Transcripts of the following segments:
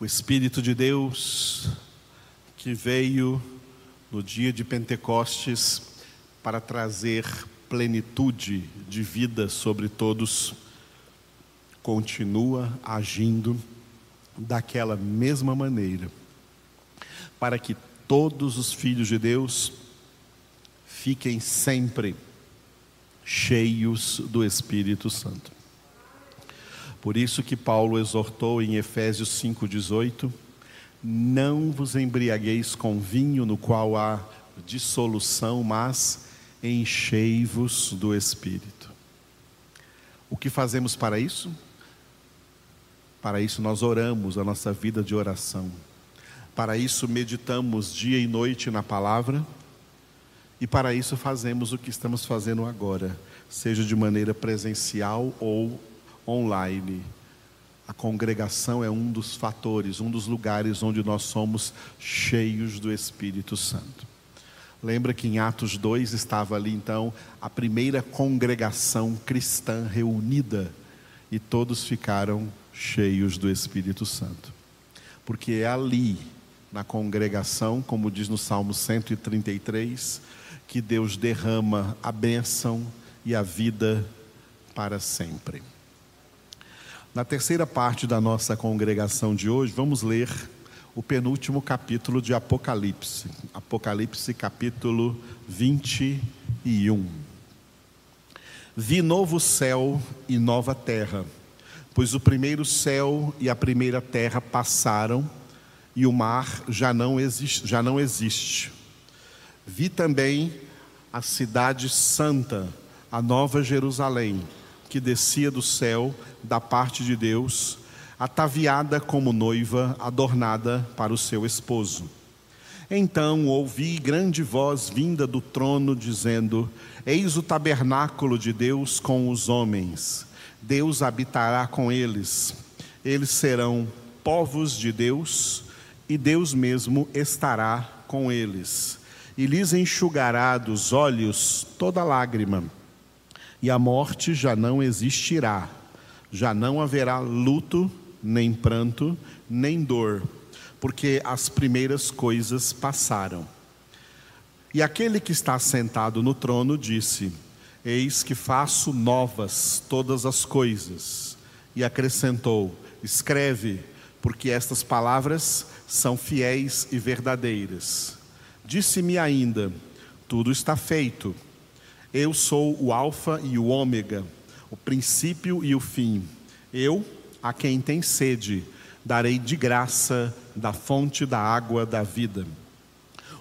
O Espírito de Deus que veio no dia de Pentecostes para trazer plenitude de vida sobre todos, continua agindo daquela mesma maneira, para que todos os filhos de Deus fiquem sempre cheios do Espírito Santo. Por isso que Paulo exortou em Efésios 5:18, não vos embriagueis com vinho no qual há dissolução, mas enchei-vos do Espírito. O que fazemos para isso? Para isso nós oramos a nossa vida de oração. Para isso meditamos dia e noite na palavra. E para isso fazemos o que estamos fazendo agora, seja de maneira presencial ou online. A congregação é um dos fatores, um dos lugares onde nós somos cheios do Espírito Santo. Lembra que em Atos 2 estava ali então a primeira congregação cristã reunida e todos ficaram cheios do Espírito Santo. Porque é ali, na congregação, como diz no Salmo 133, que Deus derrama a bênção e a vida para sempre. Na terceira parte da nossa congregação de hoje, vamos ler o penúltimo capítulo de Apocalipse. Apocalipse, capítulo 21. Vi novo céu e nova terra, pois o primeiro céu e a primeira terra passaram e o mar já não existe. Já não existe. Vi também a cidade santa, a nova Jerusalém que descia do céu da parte de Deus, ataviada como noiva, adornada para o seu esposo. Então ouvi grande voz vinda do trono, dizendo: Eis o tabernáculo de Deus com os homens. Deus habitará com eles. Eles serão povos de Deus, e Deus mesmo estará com eles. E lhes enxugará dos olhos toda lágrima e a morte já não existirá, já não haverá luto, nem pranto, nem dor, porque as primeiras coisas passaram. E aquele que está sentado no trono disse: Eis que faço novas todas as coisas. E acrescentou: Escreve, porque estas palavras são fiéis e verdadeiras. Disse-me ainda: Tudo está feito eu sou o Alfa e o Ômega, o princípio e o fim. Eu, a quem tem sede, darei de graça da fonte da água da vida.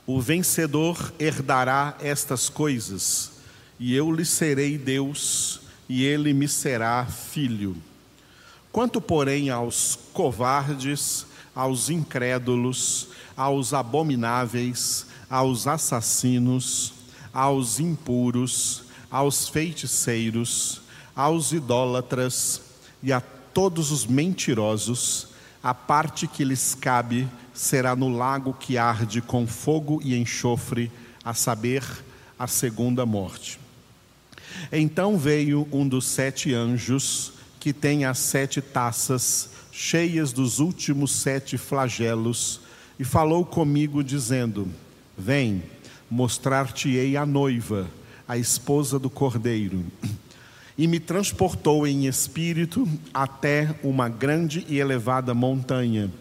O vencedor herdará estas coisas, e eu lhe serei Deus, e ele me será filho. Quanto, porém, aos covardes, aos incrédulos, aos abomináveis, aos assassinos, aos impuros, aos feiticeiros, aos idólatras e a todos os mentirosos, a parte que lhes cabe será no lago que arde com fogo e enxofre, a saber, a segunda morte. Então veio um dos sete anjos, que tem as sete taças cheias dos últimos sete flagelos, e falou comigo, dizendo: Vem mostrar-te-ei a noiva, a esposa do cordeiro. E me transportou em espírito até uma grande e elevada montanha,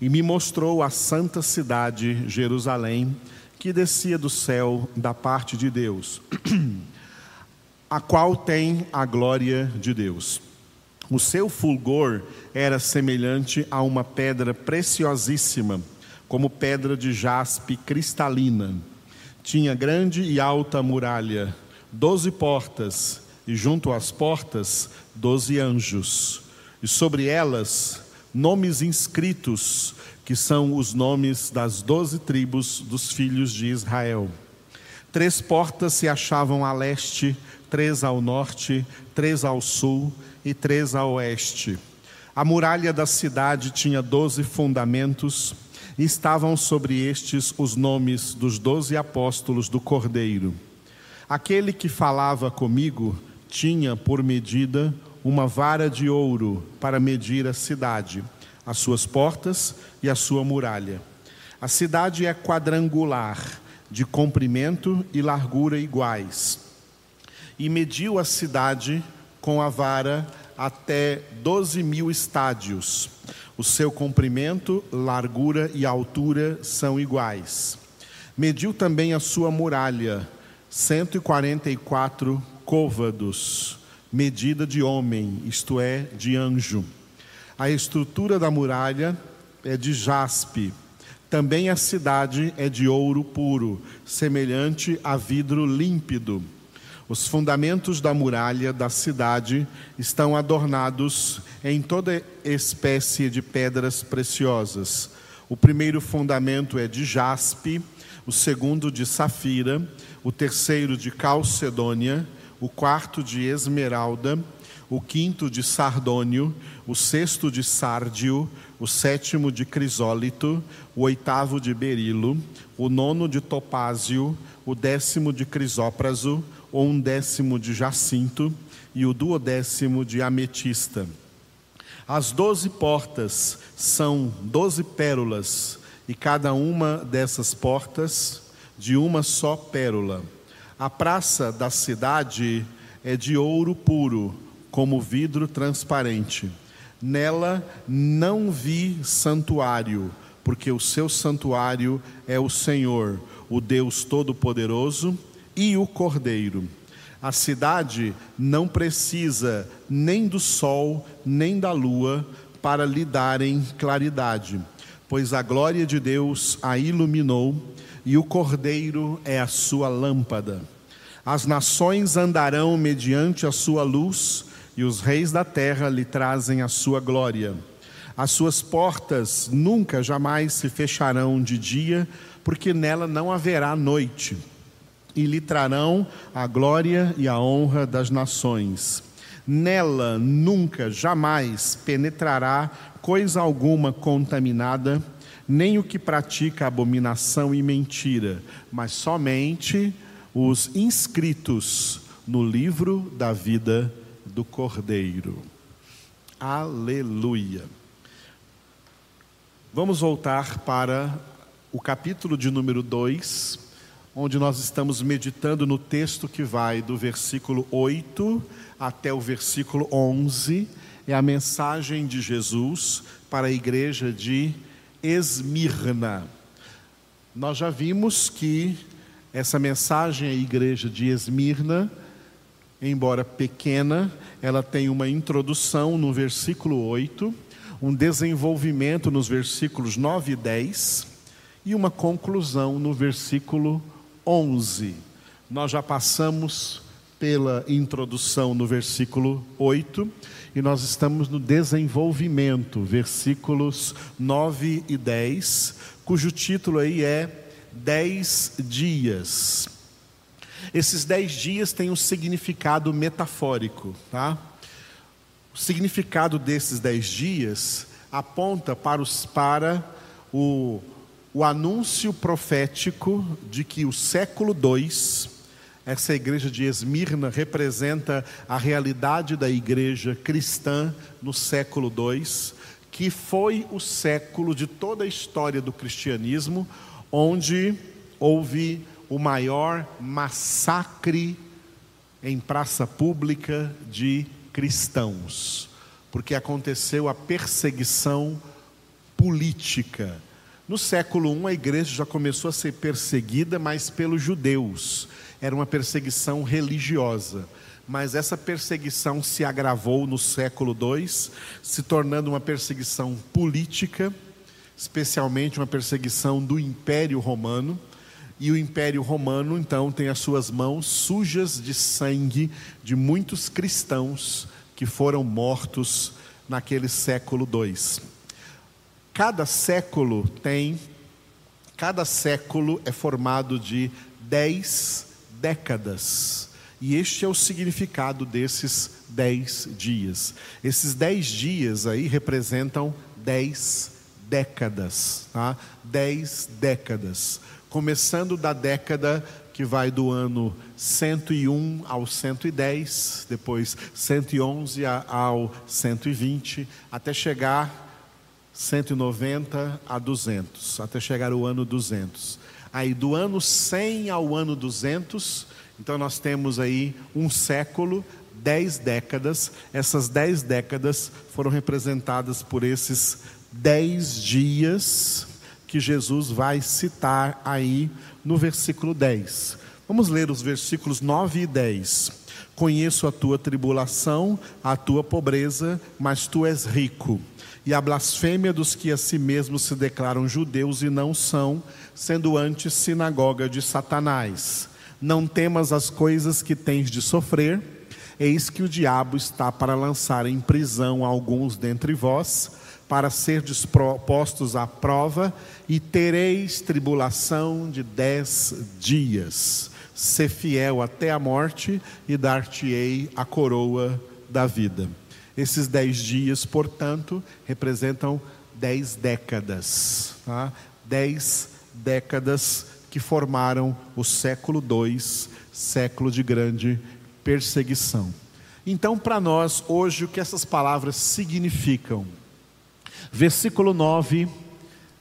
e me mostrou a santa cidade, Jerusalém, que descia do céu da parte de Deus, a qual tem a glória de Deus. O seu fulgor era semelhante a uma pedra preciosíssima, como pedra de jaspe cristalina tinha grande e alta muralha, doze portas, e junto às portas, doze anjos, e sobre elas, nomes inscritos, que são os nomes das doze tribos dos filhos de Israel. Três portas se achavam a leste, três ao norte, três ao sul e três a oeste. A muralha da cidade tinha doze fundamentos, estavam sobre estes os nomes dos doze apóstolos do Cordeiro. Aquele que falava comigo tinha por medida uma vara de ouro para medir a cidade, as suas portas e a sua muralha. A cidade é quadrangular, de comprimento e largura iguais. E mediu a cidade com a vara até doze mil estádios. O seu comprimento, largura e altura são iguais. Mediu também a sua muralha, 144 côvados, medida de homem, isto é, de anjo. A estrutura da muralha é de jaspe. Também a cidade é de ouro puro, semelhante a vidro límpido. Os fundamentos da muralha da cidade estão adornados em toda espécie de pedras preciosas. O primeiro fundamento é de jaspe, o segundo de safira, o terceiro de calcedônia, o quarto de esmeralda, o quinto de sardônio, o sexto de sárdio, o sétimo de crisólito, o oitavo de berilo, o nono de topázio, o décimo de crisópraso, ou um décimo de jacinto e o duodécimo de ametista. As doze portas são doze pérolas, e cada uma dessas portas de uma só pérola. A praça da cidade é de ouro puro, como vidro transparente. Nela não vi santuário, porque o seu santuário é o Senhor, o Deus Todo-Poderoso e o Cordeiro. A cidade não precisa nem do sol, nem da lua para lhe darem claridade, pois a glória de Deus a iluminou e o Cordeiro é a sua lâmpada. As nações andarão mediante a sua luz, e os reis da terra lhe trazem a sua glória. As suas portas nunca jamais se fecharão de dia, porque nela não haverá noite, e lhe trarão a glória e a honra das nações. Nela nunca jamais penetrará coisa alguma contaminada, nem o que pratica abominação e mentira, mas somente os inscritos no livro da vida do Cordeiro. Aleluia. Vamos voltar para o capítulo de número 2, onde nós estamos meditando no texto que vai do versículo 8 até o versículo 11. É a mensagem de Jesus para a igreja de Esmirna. Nós já vimos que essa mensagem à igreja de Esmirna, embora pequena, ela tem uma introdução no versículo 8, um desenvolvimento nos versículos 9 e 10 e uma conclusão no versículo 11. Nós já passamos pela introdução no versículo 8 e nós estamos no desenvolvimento, versículos 9 e 10, cujo título aí é Dez Dias. Esses dez dias têm um significado metafórico, tá? O significado desses dez dias aponta para, os, para o, o anúncio profético de que o século II essa igreja de Esmirna representa a realidade da igreja cristã no século II, que foi o século de toda a história do cristianismo, onde houve o maior massacre em praça pública de cristãos, porque aconteceu a perseguição política. No século I, a igreja já começou a ser perseguida, mas pelos judeus era uma perseguição religiosa. Mas essa perseguição se agravou no século II, se tornando uma perseguição política, especialmente uma perseguição do Império Romano. E o Império Romano, então, tem as suas mãos sujas de sangue de muitos cristãos que foram mortos naquele século II. Cada século tem, cada século é formado de dez décadas. E este é o significado desses dez dias. Esses dez dias aí representam dez décadas, tá? Dez décadas. Começando da década que vai do ano 101 ao 110, depois 111 ao 120, até chegar 190 a 200, até chegar o ano 200. Aí do ano 100 ao ano 200, então nós temos aí um século, dez décadas. Essas dez décadas foram representadas por esses dez dias que Jesus vai citar aí no versículo 10. Vamos ler os versículos 9 e 10. Conheço a tua tribulação, a tua pobreza, mas tu és rico. E a blasfêmia dos que a si mesmos se declaram judeus e não são, sendo antes sinagoga de Satanás. Não temas as coisas que tens de sofrer, eis que o diabo está para lançar em prisão alguns dentre vós para ser postos à prova, e tereis tribulação de dez dias. Ser fiel até a morte, e dar-te-ei a coroa da vida. Esses dez dias, portanto, representam dez décadas. Tá? Dez décadas que formaram o século II, século de grande perseguição. Então, para nós, hoje, o que essas palavras significam? Versículo 9,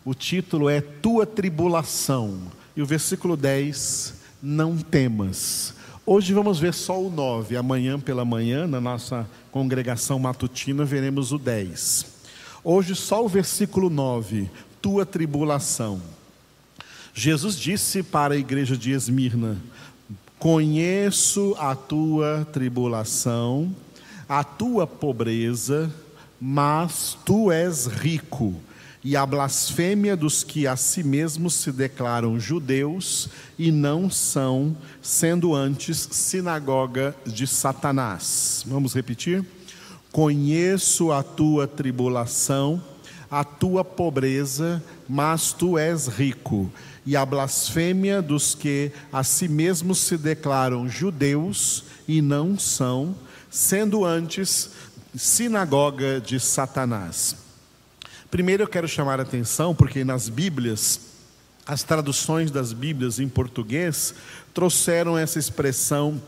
o título é Tua tribulação. E o versículo 10, Não temas. Hoje vamos ver só o 9. Amanhã pela manhã, na nossa congregação matutina, veremos o 10. Hoje só o versículo 9, Tua tribulação. Jesus disse para a igreja de Esmirna: Conheço a tua tribulação, a tua pobreza, mas tu és rico, e a blasfêmia dos que a si mesmos se declaram judeus e não são, sendo antes sinagoga de Satanás. Vamos repetir? Conheço a tua tribulação, a tua pobreza, mas tu és rico, e a blasfêmia dos que a si mesmos se declaram judeus e não são, sendo antes sinagoga de Satanás. Primeiro eu quero chamar a atenção, porque nas Bíblias, as traduções das Bíblias em português trouxeram essa expressão,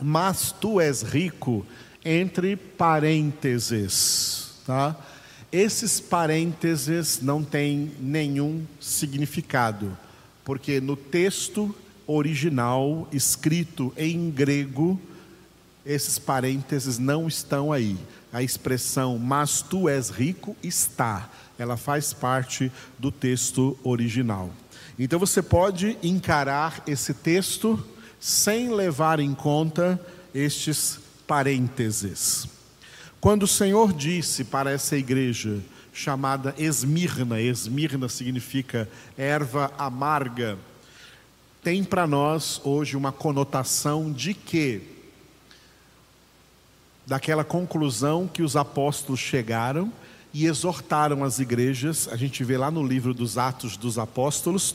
mas tu és rico, entre parênteses, tá? Esses parênteses não têm nenhum significado, porque no texto original, escrito em grego, esses parênteses não estão aí. A expressão, mas tu és rico, está. Ela faz parte do texto original. Então você pode encarar esse texto sem levar em conta estes parênteses. Quando o Senhor disse para essa igreja chamada Esmirna, Esmirna significa erva amarga, tem para nós hoje uma conotação de que daquela conclusão que os apóstolos chegaram e exortaram as igrejas, a gente vê lá no livro dos Atos dos Apóstolos,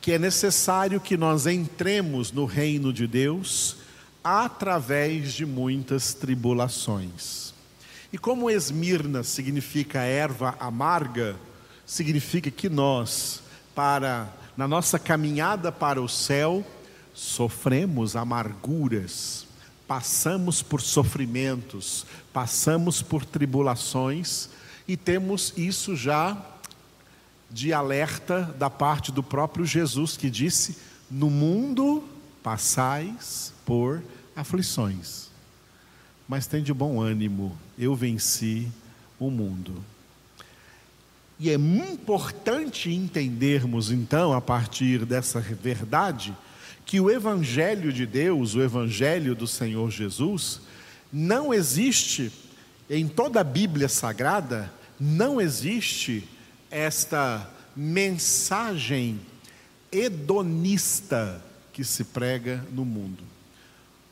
que é necessário que nós entremos no reino de Deus através de muitas tribulações. E como Esmirna significa erva amarga, significa que nós, para na nossa caminhada para o céu, sofremos amarguras, passamos por sofrimentos, passamos por tribulações e temos isso já de alerta da parte do próprio Jesus que disse: No mundo passais por aflições, mas tem de bom ânimo, eu venci o mundo. E é importante entendermos então, a partir dessa verdade, que o Evangelho de Deus, o Evangelho do Senhor Jesus, não existe, em toda a Bíblia Sagrada, não existe esta mensagem hedonista que se prega no mundo.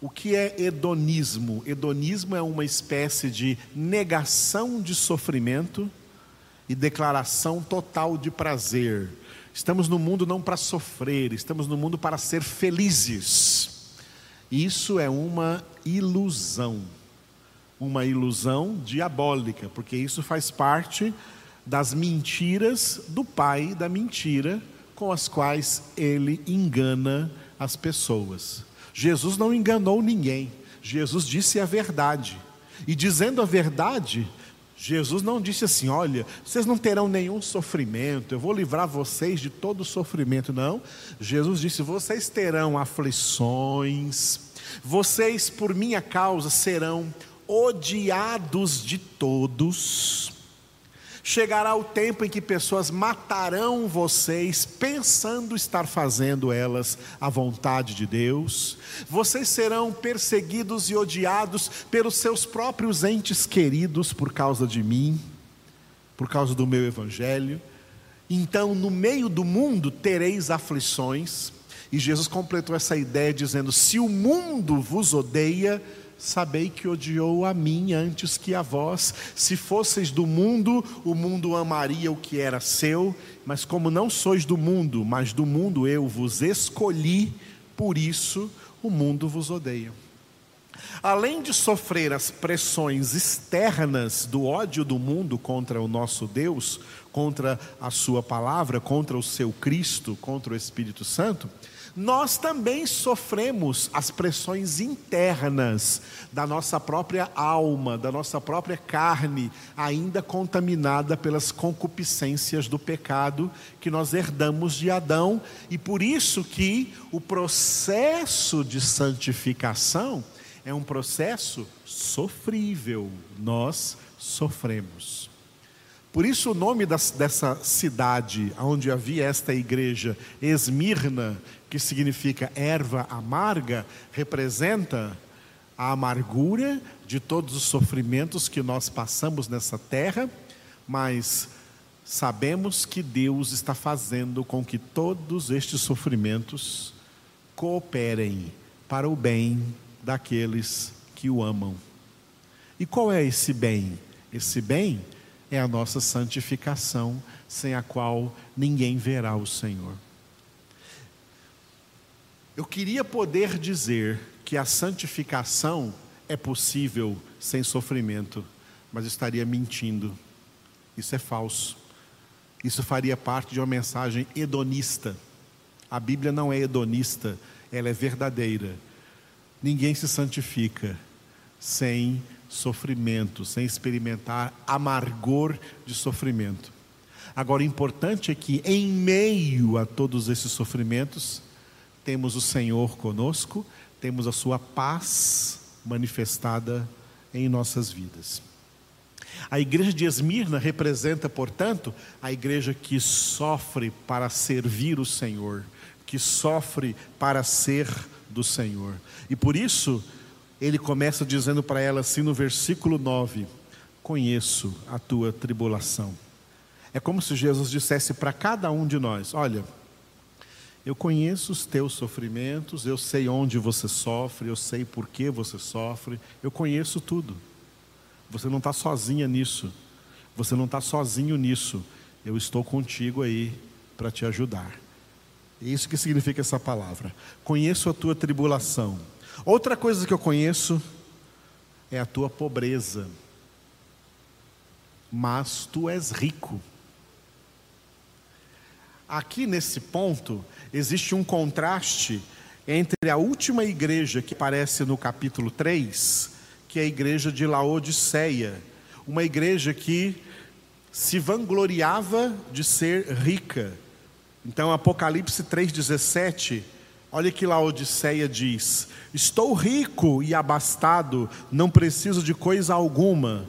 O que é hedonismo? Hedonismo é uma espécie de negação de sofrimento e declaração total de prazer. Estamos no mundo não para sofrer, estamos no mundo para ser felizes. Isso é uma ilusão, uma ilusão diabólica, porque isso faz parte das mentiras do pai da mentira com as quais ele engana as pessoas. Jesus não enganou ninguém, Jesus disse a verdade, e dizendo a verdade, Jesus não disse assim: olha, vocês não terão nenhum sofrimento, eu vou livrar vocês de todo sofrimento. Não. Jesus disse: vocês terão aflições, vocês por minha causa serão odiados de todos. Chegará o tempo em que pessoas matarão vocês, pensando estar fazendo elas a vontade de Deus. Vocês serão perseguidos e odiados pelos seus próprios entes queridos por causa de mim, por causa do meu evangelho. Então, no meio do mundo tereis aflições. E Jesus completou essa ideia dizendo: Se o mundo vos odeia, sabei que odiou a mim antes que a vós. Se fosseis do mundo, o mundo amaria o que era seu, mas como não sois do mundo, mas do mundo eu vos escolhi, por isso o mundo vos odeia. Além de sofrer as pressões externas do ódio do mundo contra o nosso Deus, contra a Sua palavra, contra o seu Cristo, contra o Espírito Santo, nós também sofremos as pressões internas da nossa própria alma, da nossa própria carne, ainda contaminada pelas concupiscências do pecado que nós herdamos de Adão, e por isso que o processo de santificação é um processo sofrível. Nós sofremos. Por isso, o nome das, dessa cidade onde havia esta igreja, Esmirna, que significa erva amarga, representa a amargura de todos os sofrimentos que nós passamos nessa terra, mas sabemos que Deus está fazendo com que todos estes sofrimentos cooperem para o bem daqueles que o amam. E qual é esse bem? Esse bem é a nossa santificação, sem a qual ninguém verá o Senhor. Eu queria poder dizer que a santificação é possível sem sofrimento, mas estaria mentindo. Isso é falso. Isso faria parte de uma mensagem hedonista. A Bíblia não é hedonista, ela é verdadeira. Ninguém se santifica sem sofrimento, sem experimentar amargor de sofrimento. Agora, o importante é que, em meio a todos esses sofrimentos, temos o Senhor conosco, temos a Sua paz manifestada em nossas vidas. A igreja de Esmirna representa, portanto, a igreja que sofre para servir o Senhor, que sofre para ser do Senhor. E por isso, ele começa dizendo para ela assim no versículo 9: Conheço a tua tribulação. É como se Jesus dissesse para cada um de nós: Olha, eu conheço os teus sofrimentos, eu sei onde você sofre, eu sei por que você sofre, eu conheço tudo. Você não está sozinha nisso, você não está sozinho nisso. Eu estou contigo aí para te ajudar. É isso que significa essa palavra. Conheço a tua tribulação. Outra coisa que eu conheço é a tua pobreza. Mas tu és rico. Aqui nesse ponto, existe um contraste entre a última igreja que aparece no capítulo 3, que é a igreja de Laodiceia, uma igreja que se vangloriava de ser rica. Então, Apocalipse 3,17, olha que Laodiceia diz: Estou rico e abastado, não preciso de coisa alguma,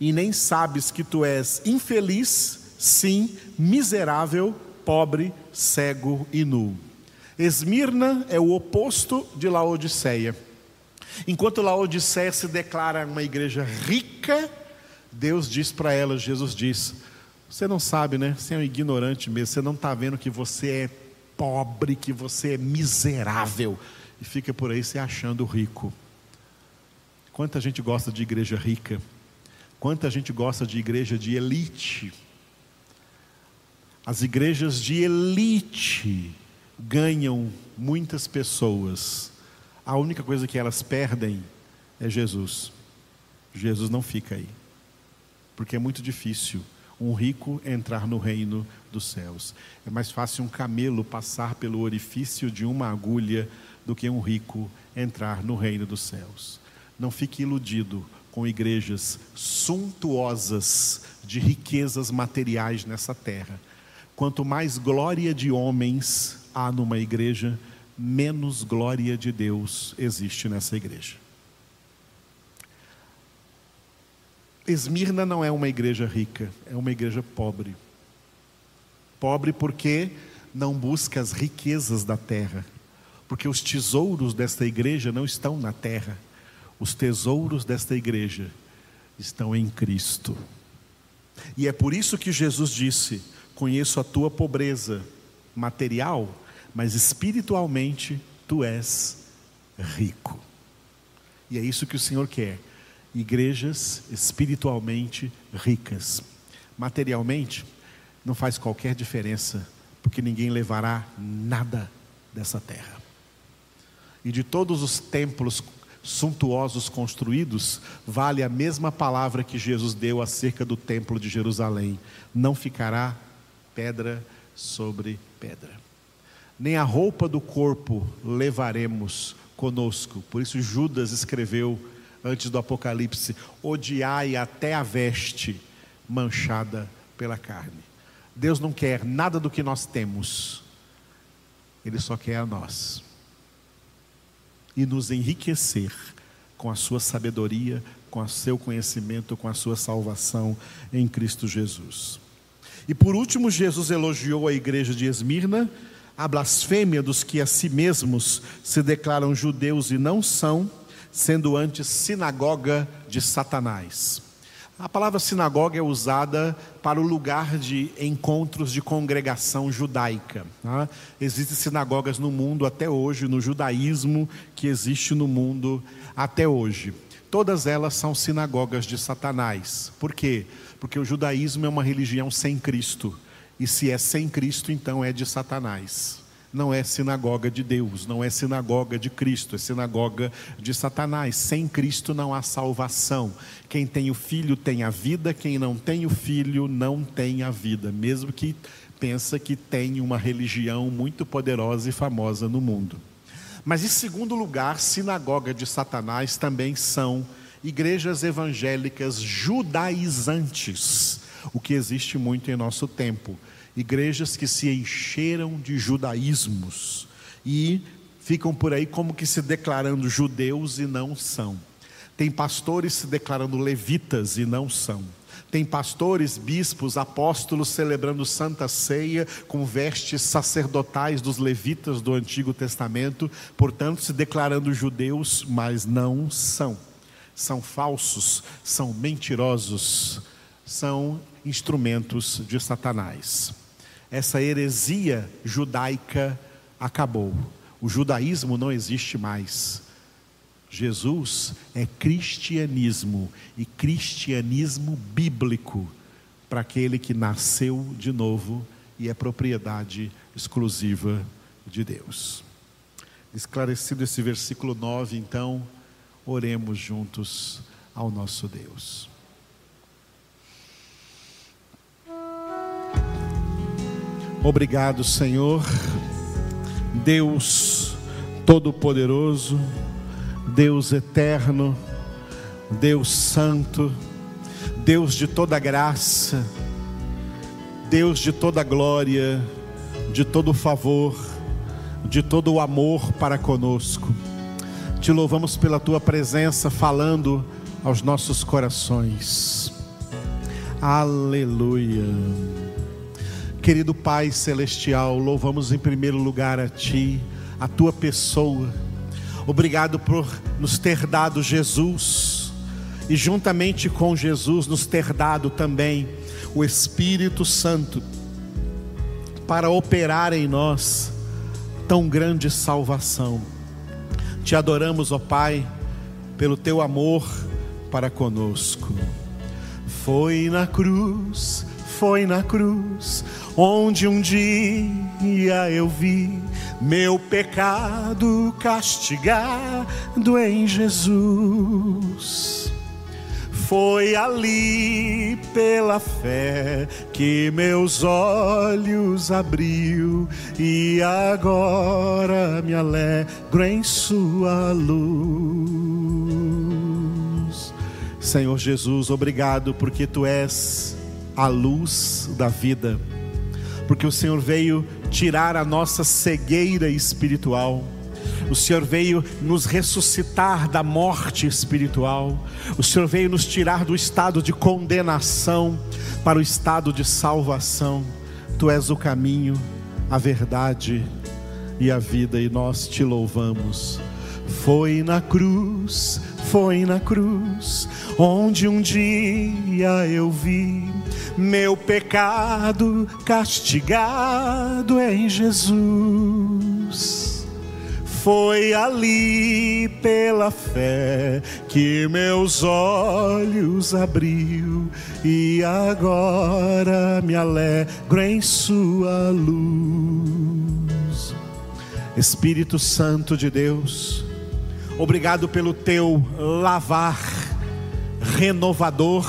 e nem sabes que tu és infeliz, sim, miserável pobre, cego e nu. Esmirna é o oposto de Laodiceia. Enquanto Laodiceia se declara uma igreja rica, Deus diz para ela, Jesus diz: Você não sabe, né? Você é um ignorante mesmo, você não está vendo que você é pobre, que você é miserável, e fica por aí se achando rico. Quanta gente gosta de igreja rica, quanta gente gosta de igreja de elite as igrejas de elite ganham muitas pessoas. A única coisa que elas perdem é Jesus. Jesus não fica aí. Porque é muito difícil um rico entrar no reino dos céus. É mais fácil um camelo passar pelo orifício de uma agulha do que um rico entrar no reino dos céus. Não fique iludido com igrejas suntuosas de riquezas materiais nessa terra. Quanto mais glória de homens há numa igreja, menos glória de Deus existe nessa igreja. Esmirna não é uma igreja rica, é uma igreja pobre. Pobre porque não busca as riquezas da terra, porque os tesouros desta igreja não estão na terra, os tesouros desta igreja estão em Cristo. E é por isso que Jesus disse: Conheço a tua pobreza material, mas espiritualmente tu és rico. E é isso que o Senhor quer igrejas espiritualmente ricas. Materialmente, não faz qualquer diferença, porque ninguém levará nada dessa terra. E de todos os templos suntuosos construídos, vale a mesma palavra que Jesus deu acerca do templo de Jerusalém: não ficará pedra sobre pedra. Nem a roupa do corpo levaremos conosco. Por isso Judas escreveu antes do Apocalipse: odiai até a veste manchada pela carne. Deus não quer nada do que nós temos, Ele só quer a nós. E nos enriquecer com a sua sabedoria, com o seu conhecimento, com a sua salvação em Cristo Jesus. E por último, Jesus elogiou a igreja de Esmirna, a blasfêmia dos que a si mesmos se declaram judeus e não são sendo antes sinagoga de Satanás. A palavra sinagoga é usada para o lugar de encontros de congregação judaica. Tá? Existem sinagogas no mundo até hoje, no judaísmo que existe no mundo até hoje. Todas elas são sinagogas de Satanás. Por quê? Porque o judaísmo é uma religião sem Cristo. E se é sem Cristo, então é de Satanás não é sinagoga de Deus, não é sinagoga de Cristo, é sinagoga de Satanás. Sem Cristo não há salvação. Quem tem o filho tem a vida, quem não tem o filho não tem a vida, mesmo que pensa que tem uma religião muito poderosa e famosa no mundo. Mas em segundo lugar, sinagoga de Satanás também são igrejas evangélicas judaizantes, o que existe muito em nosso tempo igrejas que se encheram de judaísmos e ficam por aí como que se declarando judeus e não são. Tem pastores se declarando levitas e não são. Tem pastores, bispos, apóstolos celebrando Santa Ceia com vestes sacerdotais dos levitas do Antigo Testamento, portanto, se declarando judeus, mas não são. São falsos, são mentirosos, são instrumentos de Satanás essa heresia judaica acabou. O judaísmo não existe mais. Jesus é cristianismo e cristianismo bíblico para aquele que nasceu de novo e é propriedade exclusiva de Deus. Esclarecido esse versículo 9, então, oremos juntos ao nosso Deus. Obrigado, Senhor, Deus Todo-Poderoso, Deus Eterno, Deus Santo, Deus de toda graça, Deus de toda glória, de todo favor, de todo o amor para conosco. Te louvamos pela tua presença falando aos nossos corações. Aleluia. Querido Pai Celestial, louvamos em primeiro lugar a Ti, a Tua pessoa. Obrigado por nos ter dado Jesus e, juntamente com Jesus, nos ter dado também o Espírito Santo para operar em nós tão grande salvação. Te adoramos, ó Pai, pelo Teu amor para conosco. Foi na cruz, foi na cruz onde um dia eu vi meu pecado castigado em Jesus. Foi ali pela fé que meus olhos abriu e agora me alegro em sua luz. Senhor Jesus, obrigado porque tu és a luz da vida, porque o Senhor veio tirar a nossa cegueira espiritual. O Senhor veio nos ressuscitar da morte espiritual. O Senhor veio nos tirar do estado de condenação para o estado de salvação. Tu és o caminho, a verdade e a vida, e nós te louvamos. Foi na cruz, foi na cruz, onde um dia eu vi meu pecado castigado em Jesus. Foi ali pela fé que meus olhos abriu e agora me alegro em Sua luz. Espírito Santo de Deus, obrigado pelo teu lavar renovador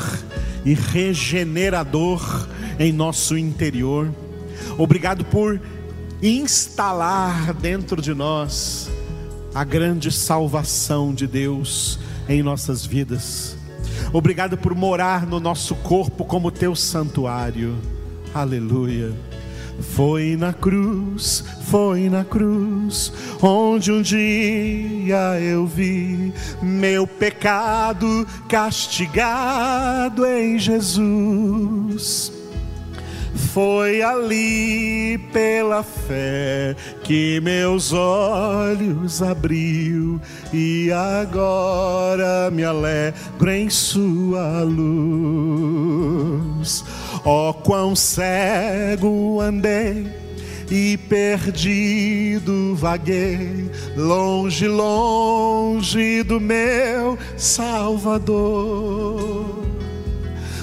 e regenerador em nosso interior. Obrigado por instalar dentro de nós a grande salvação de Deus em nossas vidas. Obrigado por morar no nosso corpo como teu santuário. Aleluia. Foi na cruz, foi na cruz, onde um dia eu vi meu pecado castigado em Jesus foi ali pela fé que meus olhos abriu e agora me alegro em sua luz. Ó oh, quão cego andei e perdido vaguei, longe, longe do meu Salvador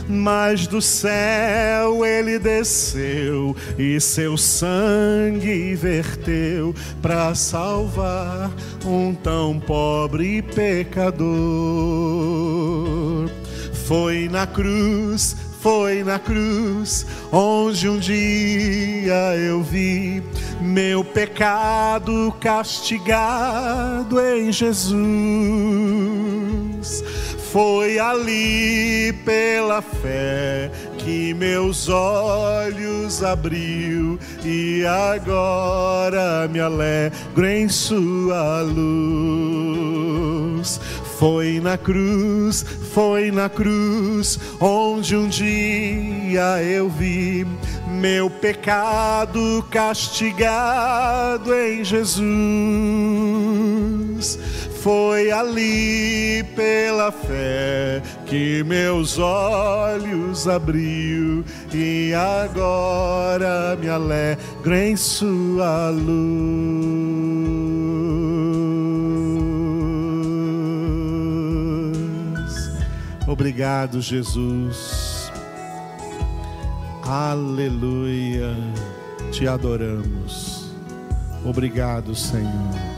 mas do céu ele desceu e seu sangue verteu para salvar um tão pobre pecador. Foi na cruz, foi na cruz, onde um dia eu vi meu pecado castigado em Jesus foi ali pela fé que meus olhos abriu e agora me alegro em sua luz. Foi na cruz, foi na cruz, onde um dia eu vi meu pecado castigado em Jesus foi ali pela fé que meus olhos abriu e agora me alegro em sua luz. Obrigado, Jesus. Aleluia. Te adoramos. Obrigado, Senhor.